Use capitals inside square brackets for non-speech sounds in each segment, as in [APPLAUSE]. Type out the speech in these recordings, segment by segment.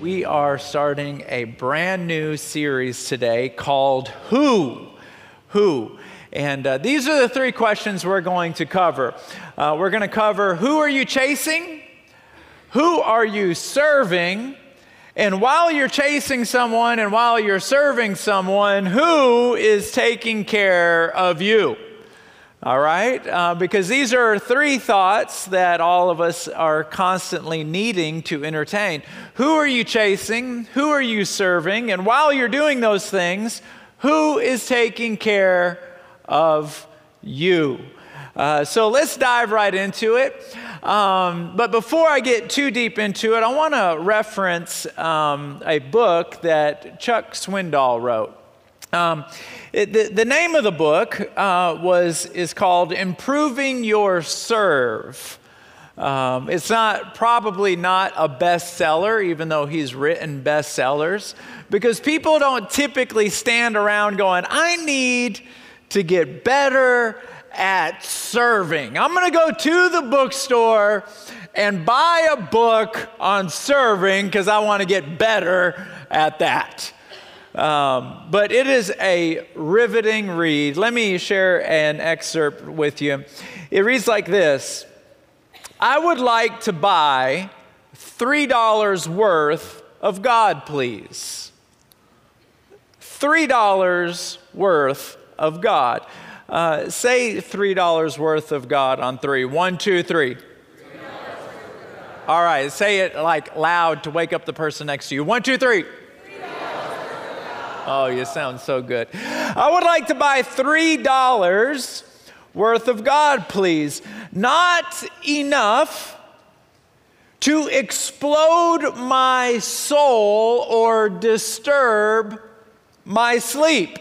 We are starting a brand new series today called Who? Who? And uh, these are the three questions we're going to cover. Uh, we're going to cover who are you chasing? Who are you serving? And while you're chasing someone and while you're serving someone, who is taking care of you? All right? Uh, because these are three thoughts that all of us are constantly needing to entertain. Who are you chasing? Who are you serving? And while you're doing those things, who is taking care of you? Uh, so let's dive right into it. Um, but before I get too deep into it, I want to reference um, a book that Chuck Swindoll wrote. Um, it, the, the, name of the book uh, was, is called Improving Your Serve. Um, it's not probably not a bestseller, even though he's written bestsellers, because people don't typically stand around going, I need to get better at serving. I'm going to go to the bookstore and buy a book on serving because I want to get better at that. Um, but it is a riveting read. Let me share an excerpt with you. It reads like this I would like to buy $3 worth of God, please. $3 worth of God. Uh, say $3 worth of God on three. One, two, three. All right, say it like loud to wake up the person next to you. One, two, three. Oh, you sound so good. I would like to buy $3 worth of God, please. Not enough to explode my soul or disturb my sleep,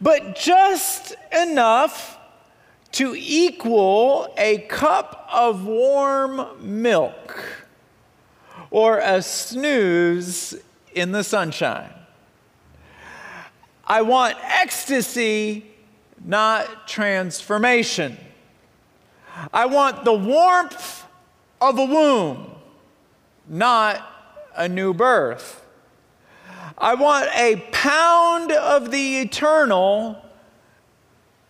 but just enough to equal a cup of warm milk or a snooze in the sunshine. I want ecstasy, not transformation. I want the warmth of a womb, not a new birth. I want a pound of the eternal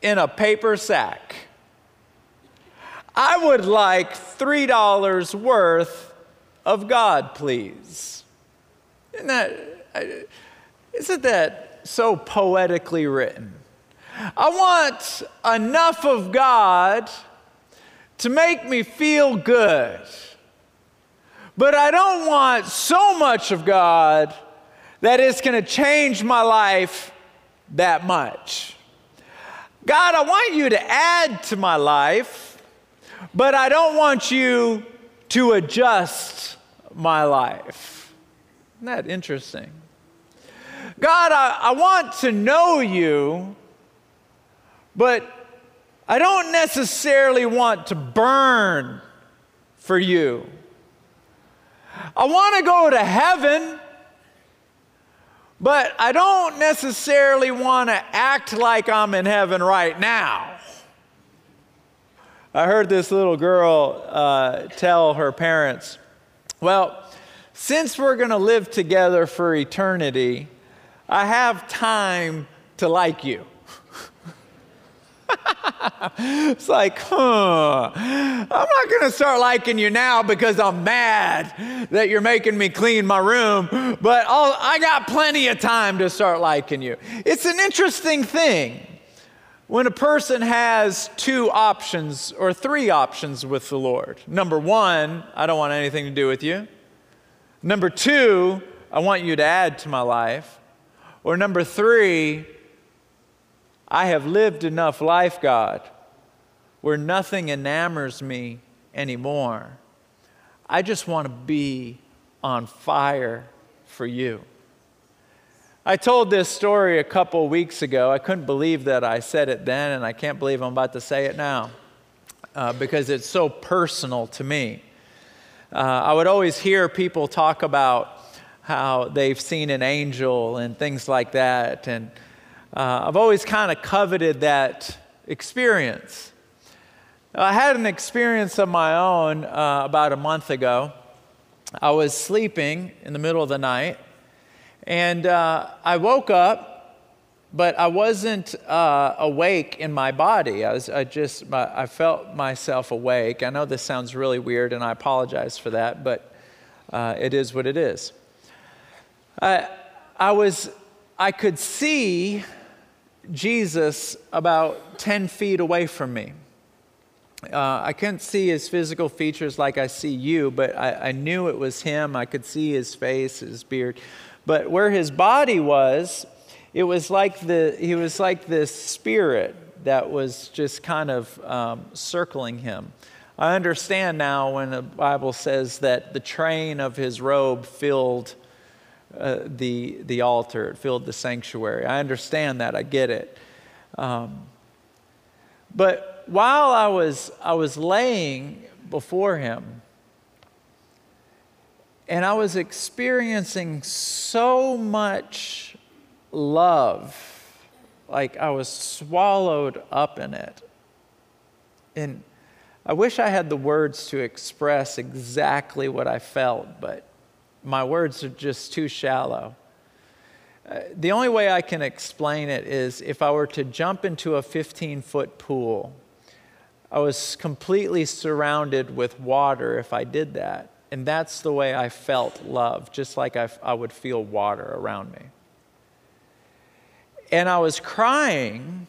in a paper sack. I would like $3 worth of God, please. Isn't that, isn't that so poetically written. I want enough of God to make me feel good. But I don't want so much of God that it's going to change my life that much. God, I want you to add to my life, but I don't want you to adjust my life. Isn't that interesting? God, I, I want to know you, but I don't necessarily want to burn for you. I want to go to heaven, but I don't necessarily want to act like I'm in heaven right now. I heard this little girl uh, tell her parents, Well, since we're going to live together for eternity, I have time to like you. [LAUGHS] it's like, huh, I'm not going to start liking you now because I'm mad that you're making me clean my room, but I'll, I got plenty of time to start liking you. It's an interesting thing when a person has two options or three options with the Lord. Number one, I don't want anything to do with you. Number two, I want you to add to my life. Or number three, I have lived enough life, God, where nothing enamors me anymore. I just want to be on fire for you. I told this story a couple weeks ago. I couldn't believe that I said it then, and I can't believe I'm about to say it now uh, because it's so personal to me. Uh, I would always hear people talk about how they've seen an angel and things like that. And uh, I've always kind of coveted that experience. I had an experience of my own uh, about a month ago. I was sleeping in the middle of the night, and uh, I woke up, but I wasn't uh, awake in my body. I, was, I just, I felt myself awake. I know this sounds really weird, and I apologize for that, but uh, it is what it is. I, I was, I could see Jesus about 10 feet away from me. Uh, I couldn't see his physical features like I see you, but I, I, knew it was him. I could see his face, his beard. But where his body was, it was like the he was like this spirit that was just kind of um, circling him. I understand now when the Bible says that the train of his robe filled uh, the the altar, it filled the sanctuary. I understand that. I get it. Um, but while I was, I was laying before him, and I was experiencing so much love, like I was swallowed up in it. And I wish I had the words to express exactly what I felt, but my words are just too shallow. Uh, the only way I can explain it is if I were to jump into a 15 foot pool I was completely surrounded with water if I did that. And that's the way I felt love, just like I, I would feel water around me. And I was crying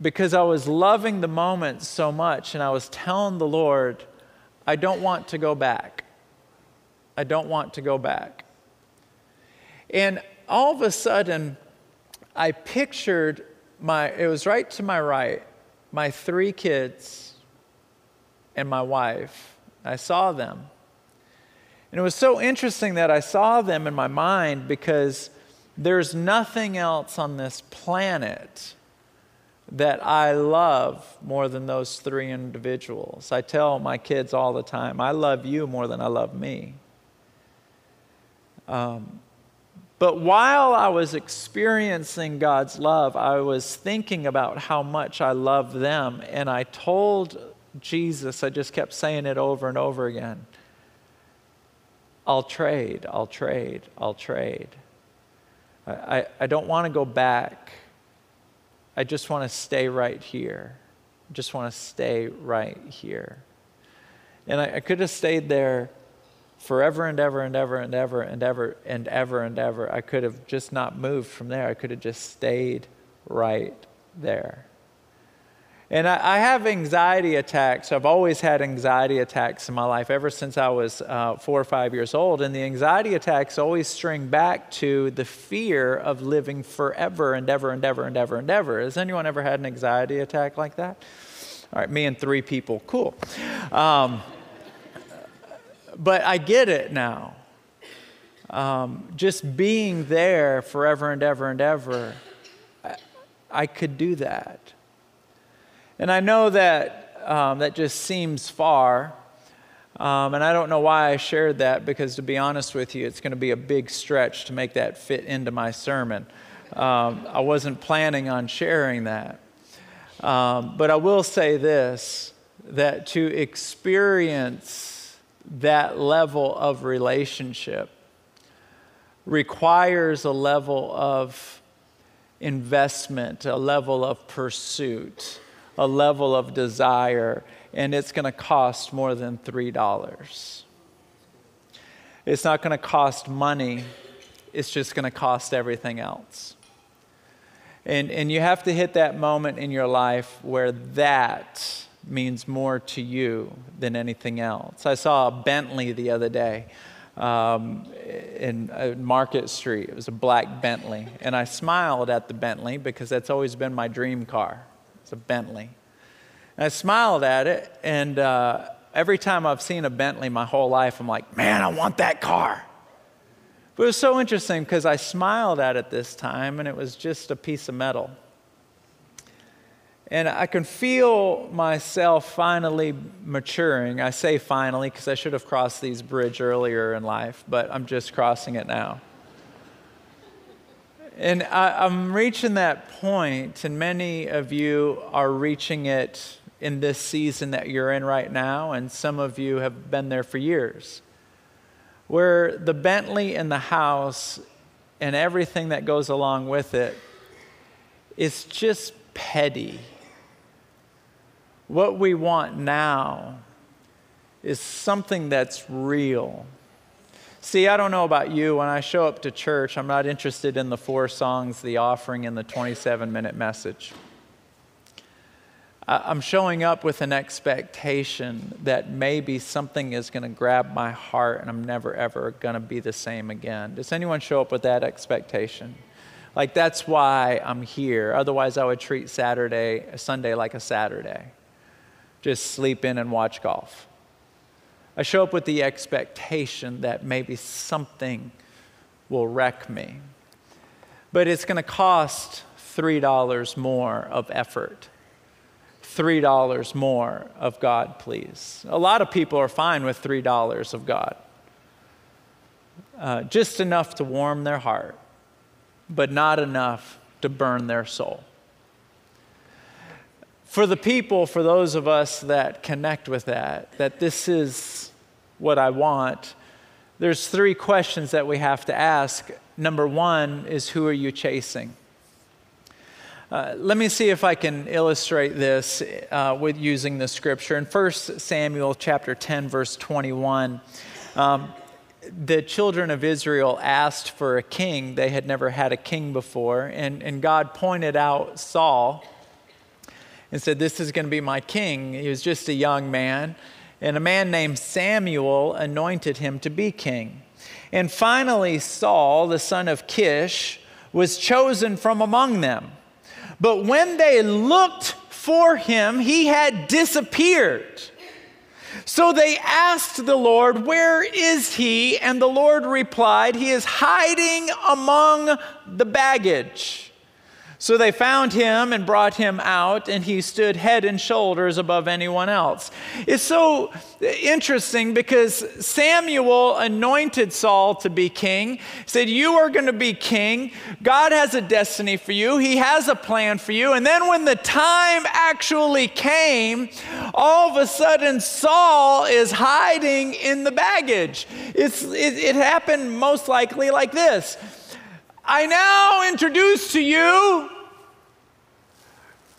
because I was loving the moment so much, and I was telling the Lord, I don't want to go back. I don't want to go back. And all of a sudden, I pictured my, it was right to my right, my three kids and my wife. I saw them. And it was so interesting that I saw them in my mind because there's nothing else on this planet that I love more than those three individuals. I tell my kids all the time, I love you more than I love me. Um, but while I was experiencing God's love, I was thinking about how much I love them. And I told Jesus, I just kept saying it over and over again I'll trade, I'll trade, I'll trade. I, I, I don't want to go back. I just want to stay right here. I just want to stay right here. And I, I could have stayed there forever and ever and ever and ever and ever and ever and ever. I could have just not moved from there. I could have just stayed right there. And I, I have anxiety attacks. I've always had anxiety attacks in my life ever since I was uh, four or five years old. And the anxiety attacks always string back to the fear of living forever and ever and ever and ever and ever. Has anyone ever had an anxiety attack like that? All right, me and three people. Cool. Um, but I get it now. Um, just being there forever and ever and ever, I, I could do that. And I know that um, that just seems far. Um, and I don't know why I shared that because, to be honest with you, it's going to be a big stretch to make that fit into my sermon. Um, I wasn't planning on sharing that. Um, but I will say this that to experience that level of relationship requires a level of investment, a level of pursuit, a level of desire, and it's going to cost more than $3. It's not going to cost money, it's just going to cost everything else. And, and you have to hit that moment in your life where that means more to you than anything else. I saw a Bentley the other day um, in uh, Market Street. It was a black Bentley. And I smiled at the Bentley because that's always been my dream car. It's a Bentley. And I smiled at it, and uh, every time I've seen a Bentley my whole life, I'm like, man, I want that car. But it was so interesting because I smiled at it this time, and it was just a piece of metal. And I can feel myself finally maturing. I say finally because I should have crossed these bridge earlier in life, but I'm just crossing it now. And I, am reaching that point, and many of you are reaching it in this season that you're in right now, and some of you have been there for years. where the Bentley and the house and everything that goes along with it is just petty. What we want now is something that's real. See, I don't know about you. When I show up to church, I'm not interested in the four songs, the offering, and the 27 minute message. I'm showing up with an expectation that maybe something is going to grab my heart and I'm never, ever going to be the same again. Does anyone show up with that expectation? Like, that's why I'm here. Otherwise, I would treat Saturday, Sunday like a Saturday. Just sleep in and watch golf. I show up with the expectation that maybe something will wreck me. But it's going to cost $3 more of effort. $3 more of God, please. A lot of people are fine with $3 of God. Uh, just enough to warm their heart, but not enough to burn their soul. For the people, for those of us that connect with that, that this is what I want, there's three questions that we have to ask. Number one is who are you chasing? Uh, let me see if I can illustrate this uh, with using the scripture. In 1 Samuel chapter 10, verse 21, um, the children of Israel asked for a king. They had never had a king before. And, and God pointed out Saul and said, This is going to be my king. He was just a young man. And a man named Samuel anointed him to be king. And finally, Saul, the son of Kish, was chosen from among them. But when they looked for him, he had disappeared. So they asked the Lord, Where is he? And the Lord replied, He is hiding among the baggage. So they found him and brought him out, and he stood head and shoulders above anyone else. It's so interesting because Samuel anointed Saul to be king, said, You are going to be king. God has a destiny for you, He has a plan for you. And then when the time actually came, all of a sudden Saul is hiding in the baggage. It, it happened most likely like this. I now introduce to you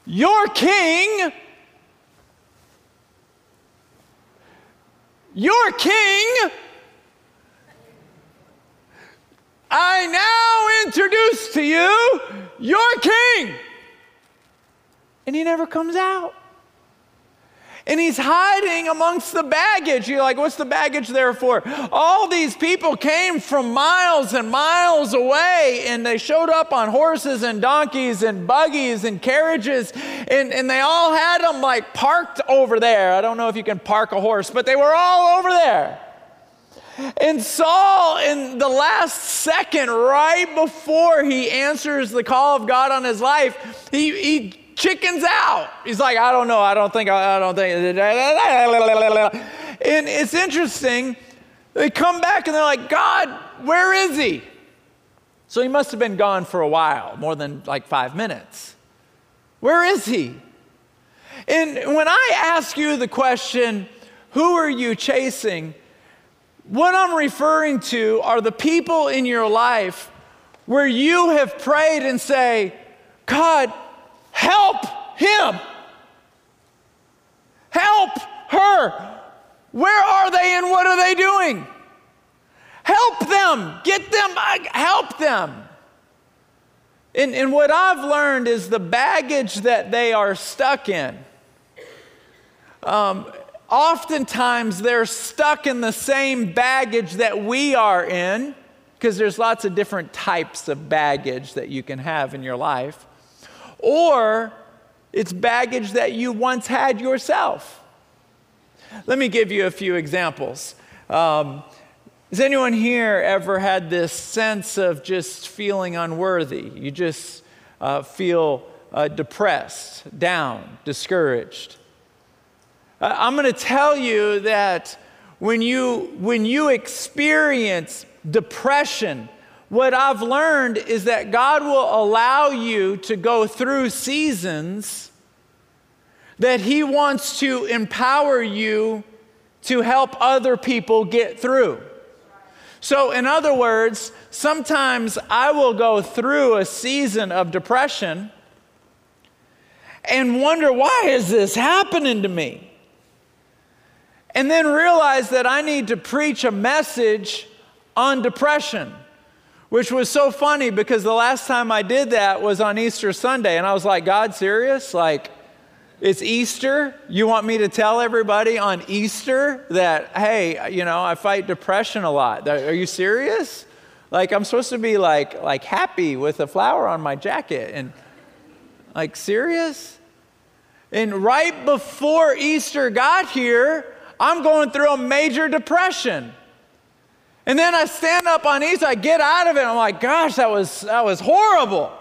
your king, your king. I now introduce to you your king. And he never comes out and he's hiding amongst the baggage. You're like, what's the baggage there for? All these people came from miles and miles away, and they showed up on horses and donkeys and buggies and carriages, and, and they all had them like parked over there. I don't know if you can park a horse, but they were all over there. And Saul, in the last second, right before he answers the call of God on his life, he, he chickens out. He's like, I don't know, I don't think, I don't think. And it's interesting. They come back and they're like, God, where is he? So he must have been gone for a while, more than like five minutes. Where is he? And when I ask you the question, who are you chasing? What I'm referring to are the people in your life where you have prayed and say, God, Help him. Help her. Where are they and what are they doing? Help them. Get them. Help them. And, and what I've learned is the baggage that they are stuck in. Um, oftentimes they're stuck in the same baggage that we are in, because there's lots of different types of baggage that you can have in your life or it's baggage that you once had yourself. Let me give you a few examples. Um, has anyone here ever had this sense of just feeling unworthy? You just uh, feel uh, depressed, down, discouraged. Uh, I'm going to tell you that when you, when you experience depression, what I've learned is that God will allow you to go through seasons that He wants to empower you to help other people get through. So, in other words, sometimes I will go through a season of depression and wonder, why is this happening to me? And then realize that I need to preach a message on depression, which was so funny because the last time I did that was on Easter Sunday. And I was like, God, serious? Like, it's Easter. You want me to tell everybody on Easter that, hey, you know, I fight depression a lot. Are you serious? Like, I'm supposed to be like, like happy with a flower on my jacket. And like, serious? And right before Easter got here, I'm going through a major depression. And then I stand up on Easter, I get out of it, I'm like, gosh, that was, that was horrible.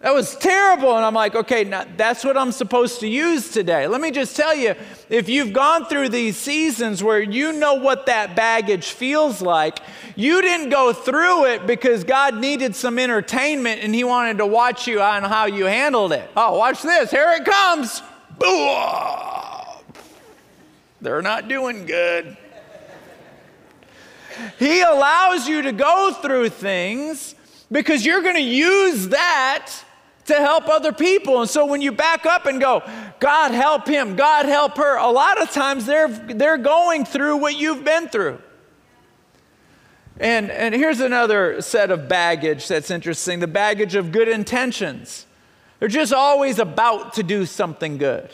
That was terrible. And I'm like, okay, that's what I'm supposed to use today. Let me just tell you if you've gone through these seasons where you know what that baggage feels like, you didn't go through it because God needed some entertainment and He wanted to watch you on how you handled it. Oh, watch this. Here it comes. They're not doing good. He allows you to go through things because you're going to use that to help other people. And so when you back up and go, God help him, God help her, a lot of times they're, they're going through what you've been through. And, and here's another set of baggage that's interesting the baggage of good intentions. They're just always about to do something good.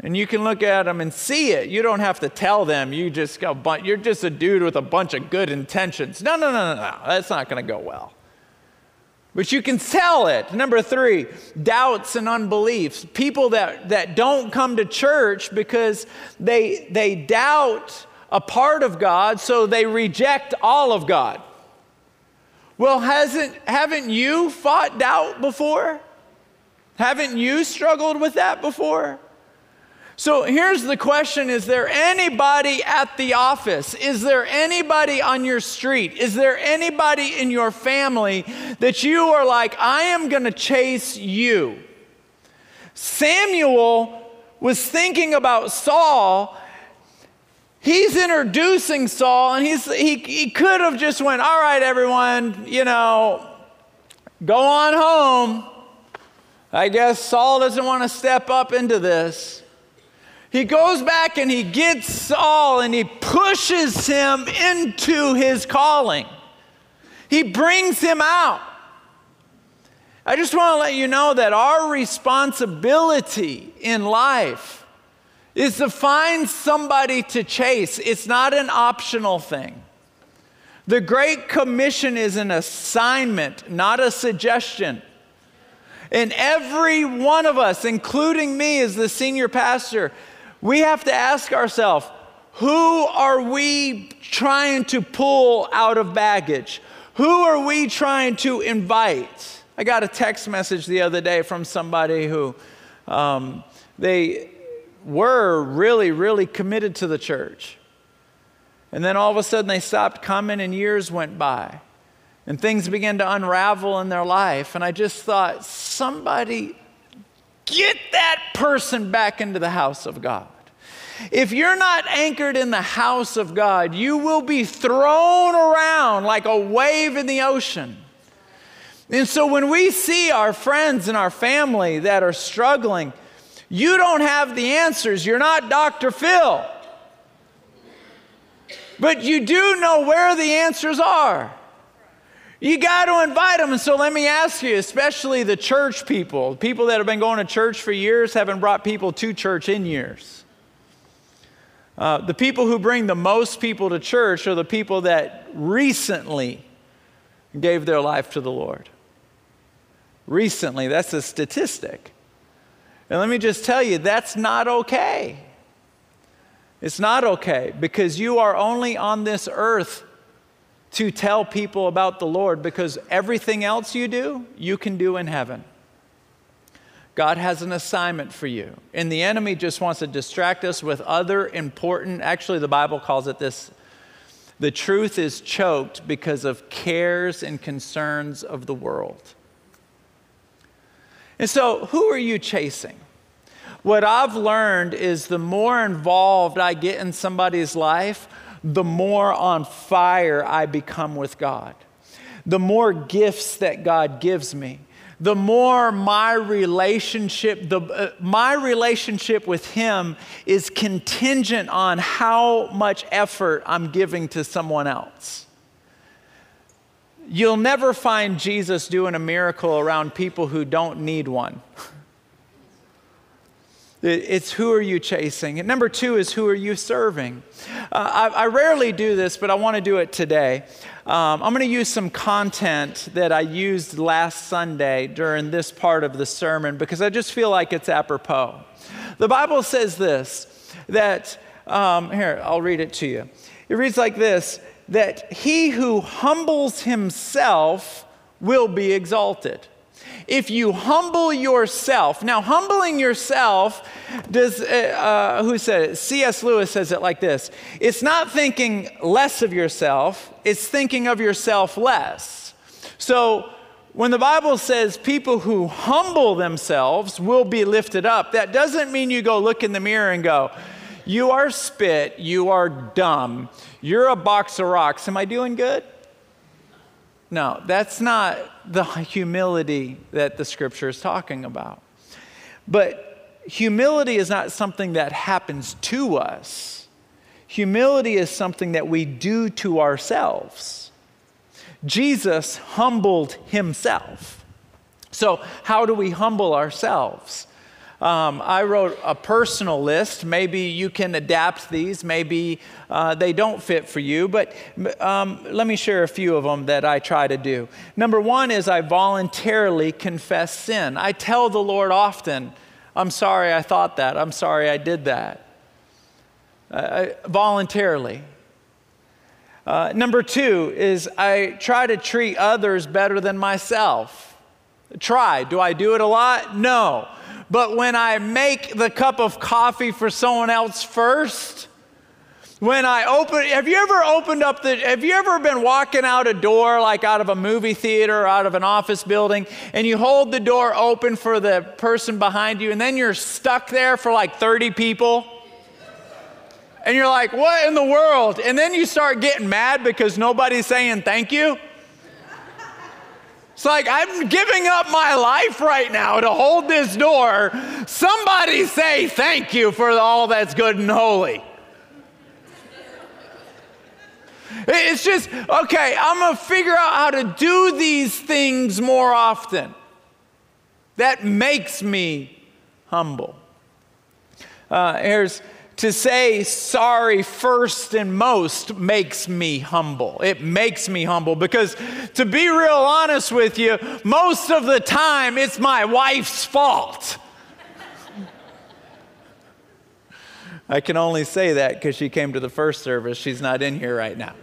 And you can look at them and see it. You don't have to tell them. You just go, but you're just a dude with a bunch of good intentions. No, no, no, no, no. That's not going to go well but you can tell it. Number three, doubts and unbeliefs. People that, that don't come to church because they, they doubt a part of God, so they reject all of God. Well, hasn't, haven't you fought doubt before? Haven't you struggled with that before? So here's the question Is there anybody at the office? Is there anybody on your street? Is there anybody in your family that you are like, I am going to chase you? Samuel was thinking about Saul. He's introducing Saul, and he's, he, he could have just went, All right, everyone, you know, go on home. I guess Saul doesn't want to step up into this. He goes back and he gets Saul and he pushes him into his calling. He brings him out. I just want to let you know that our responsibility in life is to find somebody to chase. It's not an optional thing. The Great Commission is an assignment, not a suggestion. And every one of us, including me as the senior pastor, we have to ask ourselves who are we trying to pull out of baggage? Who are we trying to invite? I got a text message the other day from somebody who um, they were really, really committed to the church. And then all of a sudden they stopped coming, and years went by. And things began to unravel in their life. And I just thought, somebody Get that person back into the house of God. If you're not anchored in the house of God, you will be thrown around like a wave in the ocean. And so when we see our friends and our family that are struggling, you don't have the answers. You're not Dr. Phil. But you do know where the answers are. You got to invite them. And so let me ask you, especially the church people, people that have been going to church for years, haven't brought people to church in years. Uh, the people who bring the most people to church are the people that recently gave their life to the Lord. Recently, that's a statistic. And let me just tell you, that's not okay. It's not okay because you are only on this earth to tell people about the Lord because everything else you do, you can do in heaven. God has an assignment for you. And the enemy just wants to distract us with other important, actually, the Bible calls it this the truth is choked because of cares and concerns of the world. And so, who are you chasing? What I've learned is the more involved I get in somebody's life, the more on fire I become with God, the more gifts that God gives me the more my relationship the, uh, my relationship with him is contingent on how much effort i'm giving to someone else. You'll never find jesus doing a miracle around people who don't need one [LAUGHS] it's who are you chasing? And number two is who are you serving? Uh, I, I, rarely do this, but I want to do it today. Um, I'm going to use some content that I used last Sunday during this part of the sermon because I just feel like it's apropos. The Bible says this that, um, here, I'll read it to you. It reads like this that he who humbles himself will be exalted if you humble yourself. Now, humbling yourself does, uh, uh who said it? C.S. Lewis says it like this it's not thinking less of yourself, it's thinking of yourself less. So, when the Bible says people who humble themselves will be lifted up, that doesn't mean you go look in the mirror and go, You are spit, you are dumb, you're a box of rocks. Am I doing good? No, that's not the humility that the scripture is talking about. But humility is not something that happens to us, humility is something that we do to ourselves. Jesus humbled himself. So, how do we humble ourselves? Um, I wrote a personal list. Maybe you can adapt these. Maybe uh, they don't fit for you, but um, let me share a few of them that I try to do. Number one is I voluntarily confess sin. I tell the Lord often, I'm sorry I thought that. I'm sorry I did that. Uh, voluntarily. Uh, number two is I try to treat others better than myself. Try. Do I do it a lot? No. But when I make the cup of coffee for someone else first, when I open, have you ever opened up the, have you ever been walking out a door like out of a movie theater or out of an office building and you hold the door open for the person behind you and then you're stuck there for like 30 people? And you're like, what in the world? And then you start getting mad because nobody's saying thank you. It's like, I'm giving up my life right now to hold this door. Somebody say thank you for all that's good and holy. It's just, okay, I'm going to figure out how to do these things more often. That makes me humble. Uh, here's to say sorry first and most makes me humble. It makes me humble because, to be real honest with you, most of the time it's my wife's fault. [LAUGHS] I can only say that because she came to the first service. She's not in here right now.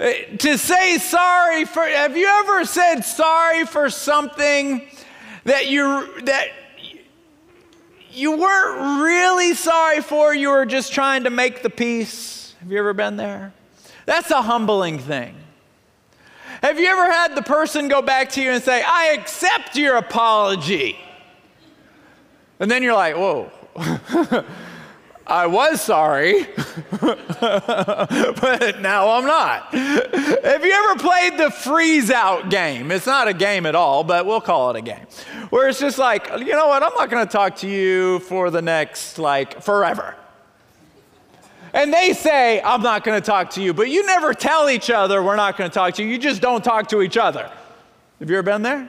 Eh, to say sorry for, have you ever said sorry for something that you, that, you weren't really sorry for, you were just trying to make the peace. Have you ever been there? That's a humbling thing. Have you ever had the person go back to you and say, I accept your apology? And then you're like, whoa. [LAUGHS] I was sorry, [LAUGHS] but now I'm not. Have you ever played the freeze out game? It's not a game at all, but we'll call it a game. Where it's just like, you know what, I'm not going to talk to you for the next, like, forever. And they say, I'm not going to talk to you, but you never tell each other we're not going to talk to you. You just don't talk to each other. Have you ever been there?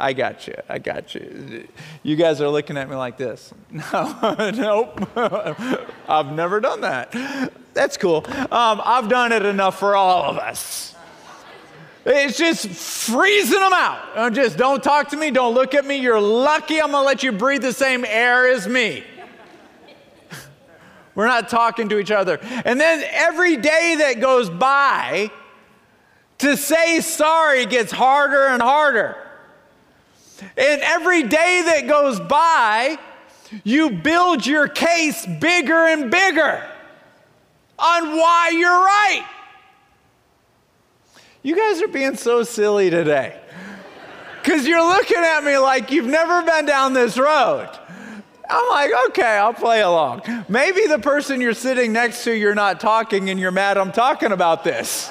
I got you. I got you. You guys are looking at me like this. [LAUGHS] No, nope. [LAUGHS] I've never done that. That's cool. Um, I've done it enough for all of us. It's just freezing them out. Just don't talk to me. Don't look at me. You're lucky I'm going to let you breathe the same air as me. [LAUGHS] We're not talking to each other. And then every day that goes by, to say sorry gets harder and harder. And every day that goes by, you build your case bigger and bigger on why you're right. You guys are being so silly today because you're looking at me like you've never been down this road. I'm like, okay, I'll play along. Maybe the person you're sitting next to, you're not talking and you're mad I'm talking about this.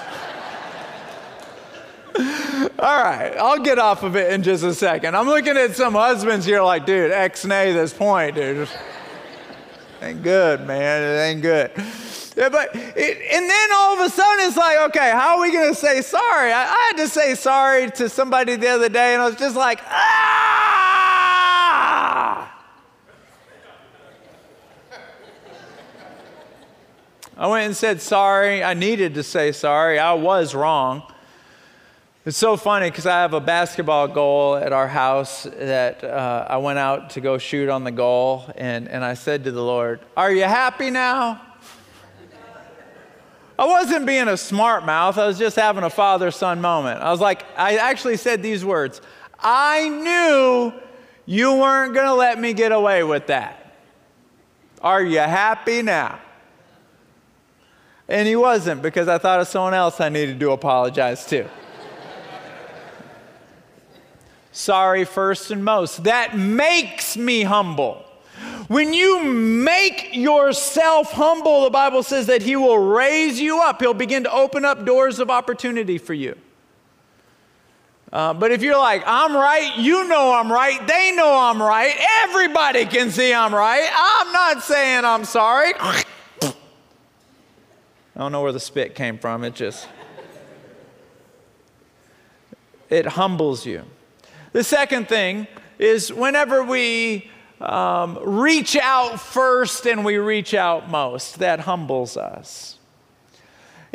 All right, I'll get off of it in just a second. I'm looking at some husbands here like, dude, ex nay this point, dude. ain't good, man. It ain't good. Yeah, but it, and then all of a sudden it's like, okay, how are we going to say sorry? I, I, had to say sorry to somebody the other day, and I was just like, ah. I went and said sorry. I needed to say sorry. I was wrong. It's so funny because I have a basketball goal at our house that uh, I went out to go shoot on the goal, and, and I said to the Lord, Are you happy now? I wasn't being a smart mouth, I was just having a father son moment. I was like, I actually said these words I knew you weren't going to let me get away with that. Are you happy now? And he wasn't because I thought of someone else I needed to apologize to sorry first and most. That makes me humble. When you make yourself humble, the Bible says that He will raise you up. He'll begin to open up doors of opportunity for you. Uh, but if you're like, I'm right, you know I'm right, they know I'm right, everybody can see I'm right, I'm not saying I'm sorry. I don't know where the spit came from, it just, it humbles you. The second thing is whenever we um, reach out first and we reach out most, that humbles us.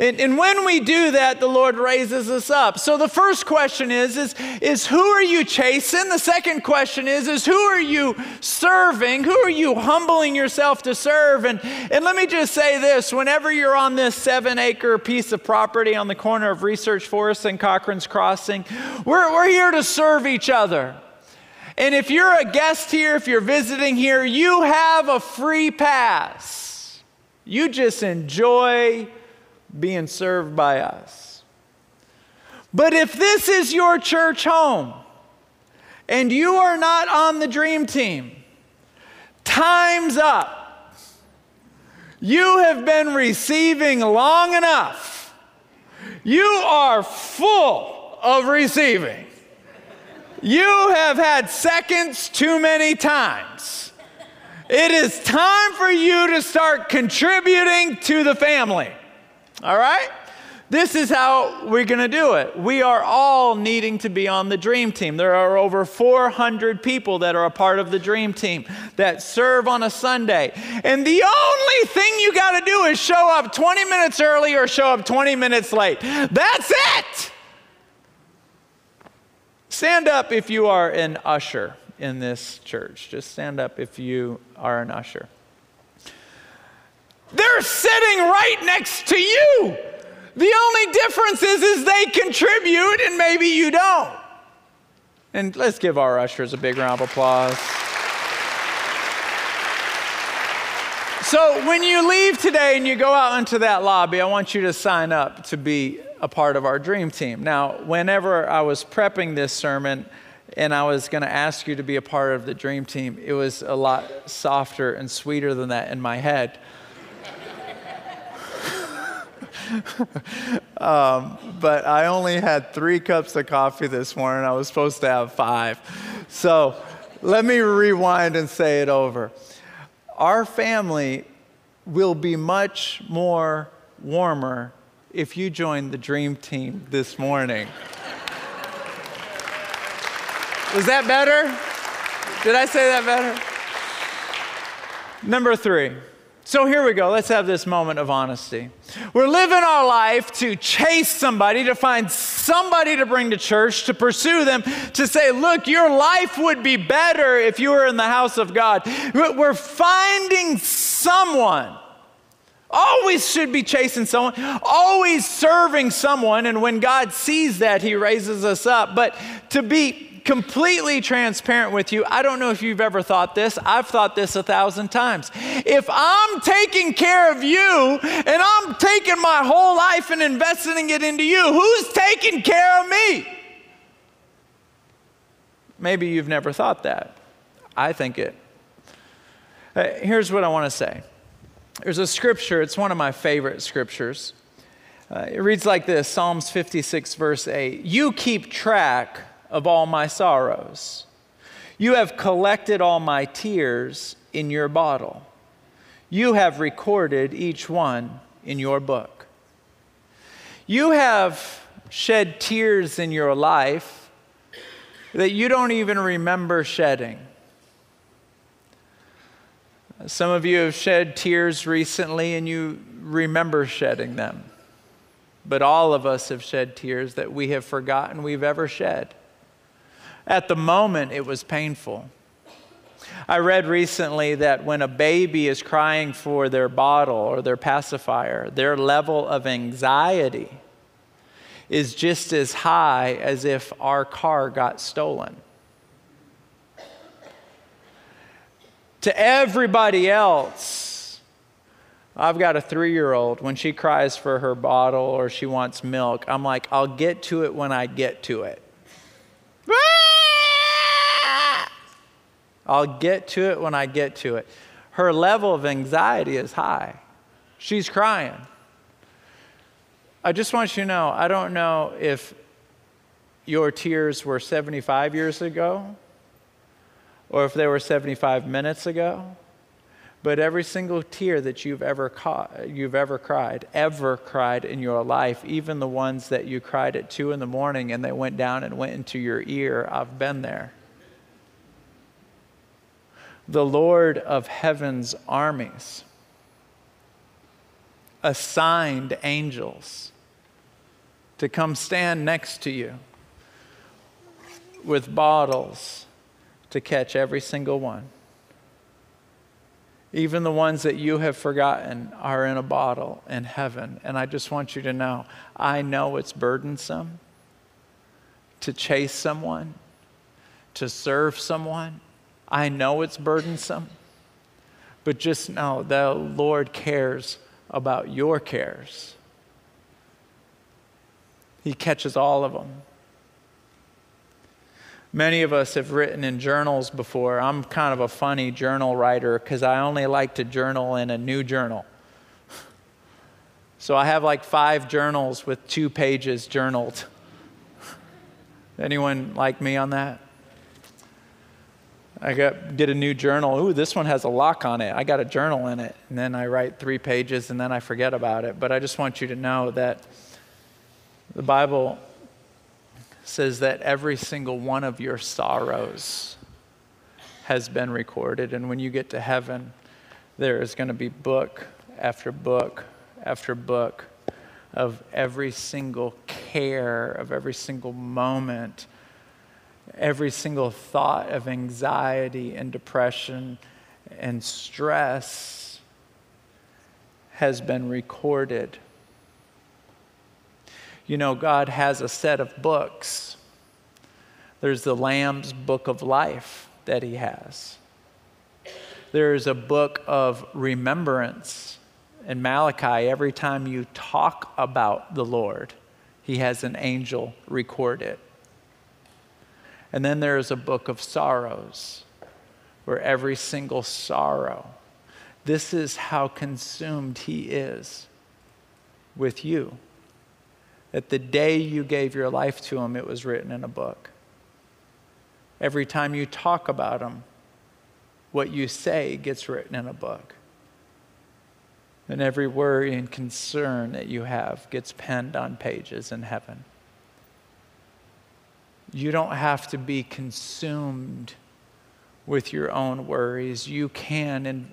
And, and, when we do that, the Lord raises us up. So the first question is, is, is who are you chasing? The second question is, is who are you serving? Who are you humbling yourself to serve? And, and let me just say this whenever you're on this seven acre piece of property on the corner of Research Forest and Cochran's Crossing, we're, we're here to serve each other. And if you're a guest here, if you're visiting here, you have a free pass. You just enjoy being served by us. But if this is your church home and you are not on the dream team, time's up. You have been receiving long enough. You are full of receiving. You have had seconds too many times. It is time for you to start contributing to the family. All right? This is how we're going to do it. We are all needing to be on the dream team. There are over 400 people that are a part of the dream team that serve on a Sunday. And the only thing you got to do is show up 20 minutes early or show up 20 minutes late. That's it. Stand up if you are an usher in this church. Just stand up if you are an usher. They're sitting right next to you. The only difference is, is they contribute and maybe you don't. And let's give our ushers a big round of applause. So, when you leave today and you go out into that lobby, I want you to sign up to be a part of our dream team. Now, whenever I was prepping this sermon and I was going to ask you to be a part of the dream team, it was a lot softer and sweeter than that in my head. [LAUGHS] um, but I only had three cups of coffee this morning. I was supposed to have five. So let me rewind and say it over. Our family will be much more warmer if you join the dream team this morning. Was that better? Did I say that better? Number three. So here we go. Let's have this moment of honesty. We're living our life to chase somebody, to find somebody to bring to church, to pursue them, to say, look, your life would be better if you were in the house of God. We're finding someone. Always should be chasing someone, always serving someone. And when God sees that, He raises us up. But to be completely transparent with you, I don't know if you've ever thought this. I've thought this a thousand times. If I'm taking care of you and I'm taking my whole life and investing it into you, who's taking care of me? Maybe you've never thought that. I think it. Uh, here's what I want to say there's a scripture, it's one of my favorite scriptures. Uh, it reads like this Psalms 56, verse 8 You keep track of all my sorrows, you have collected all my tears in your bottle. You have recorded each one in your book. You have shed tears in your life that you don't even remember shedding. Some of you have shed tears recently and you remember shedding them. But all of us have shed tears that we have forgotten we've ever shed. At the moment, it was painful. I read recently that when a baby is crying for their bottle or their pacifier, their level of anxiety is just as high as if our car got stolen. To everybody else, I've got a three year old. When she cries for her bottle or she wants milk, I'm like, I'll get to it when I get to it. Ah! I'll get to it when I get to it. Her level of anxiety is high. She's crying. I just want you to know I don't know if your tears were 75 years ago or if they were 75 minutes ago, but every single tear that you've ever, caught, you've ever cried, ever cried in your life, even the ones that you cried at 2 in the morning and they went down and went into your ear, I've been there. The Lord of heaven's armies assigned angels to come stand next to you with bottles to catch every single one. Even the ones that you have forgotten are in a bottle in heaven. And I just want you to know I know it's burdensome to chase someone, to serve someone. I know it's burdensome. But just know the Lord cares about your cares. He catches all of them. Many of us have written in journals before. I'm kind of a funny journal writer because I only like to journal in a new journal. So I have like five journals with two pages journaled. Anyone like me on that? I got, get a new journal. Ooh, this one has a lock on it. I got a journal in it. And then I write three pages and then I forget about it. But I just want you to know that the Bible says that every single one of your sorrows has been recorded. And when you get to heaven, there is going to be book after book after book of every single care, of every single moment, every single thought of anxiety and depression and stress has been recorded. You know, God has a set of books. There's the Lamb's book of life that He has. There's a book of remembrance. In Malachi, every time you talk about the Lord, He has an angel record it. And then there is a book of sorrows, where every single sorrow, this is how consumed He is with you that the day you gave your life to Him, it was written in a book. Every time you talk about Him, what you say gets written in a book. And every worry and concern that you have gets penned on pages in heaven. You don't have to be consumed with your own worries. You can and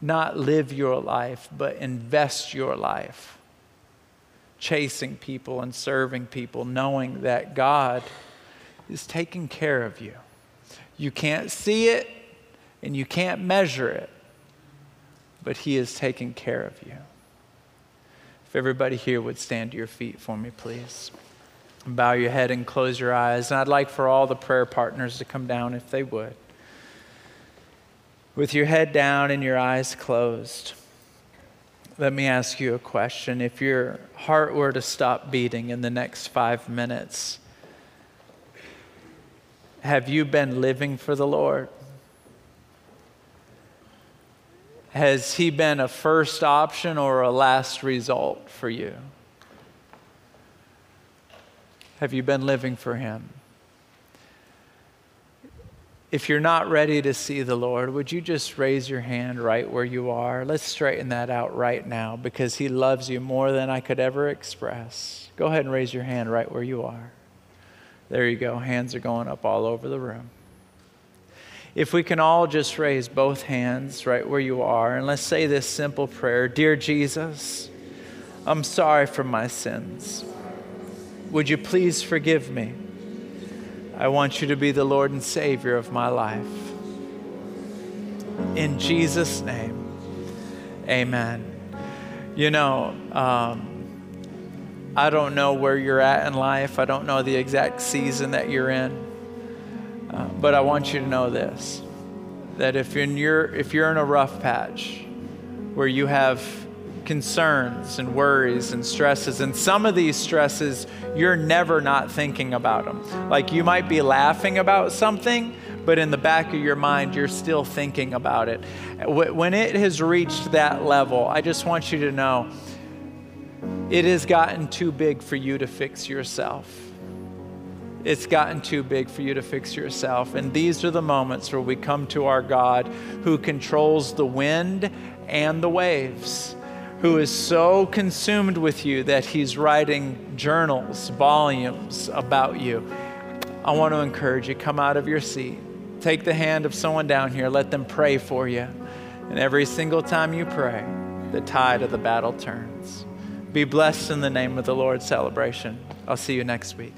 not live your life, but invest your life chasing people and serving people, knowing that God is taking care of you. You can't see it and you can't measure it, but He is taking care of you. If everybody here would stand to your feet for me, please. Bow your head and close your eyes. And I'd like for all the prayer partners to come down if they would. With your head down and your eyes closed let me ask you a question. If your heart were to stop beating in the next five minutes, have you been living for the Lord? Has He been a first option or a last result for you? Have you been living for Him? If you're not ready to see the Lord, would you just raise your hand right where you are? Let's straighten that out right now because He loves you more than I could ever express. Go ahead and raise your hand right where you are. There you go. Hands are going up all over the room. If we can all just raise both hands right where you are and let's say this simple prayer Dear Jesus, I'm sorry for my sins. Would you please forgive me? I want you to be the Lord and Savior of my life. In Jesus' name, amen. You know, um, I don't know where you're at in life, I don't know the exact season that you're in, uh, but I want you to know this that if, in your, if you're in a rough patch where you have concerns and worries and stresses. And some of these stresses, you're never not thinking about them. Like you might be laughing about something, but in the back of your mind, you're still thinking about it. When it has reached that level, I just want you to know it has gotten too big for you to fix yourself. It's gotten too big for you to fix yourself. And these are the moments where we come to our God who controls the wind and the waves who is so consumed with you that he's writing journals, volumes about you. I want to encourage you come out of your seat, take the hand of someone down here, let them pray for you. And every single time you pray, the tide of the battle turns. Be blessed in the name of the Lord celebration. I'll see you next week.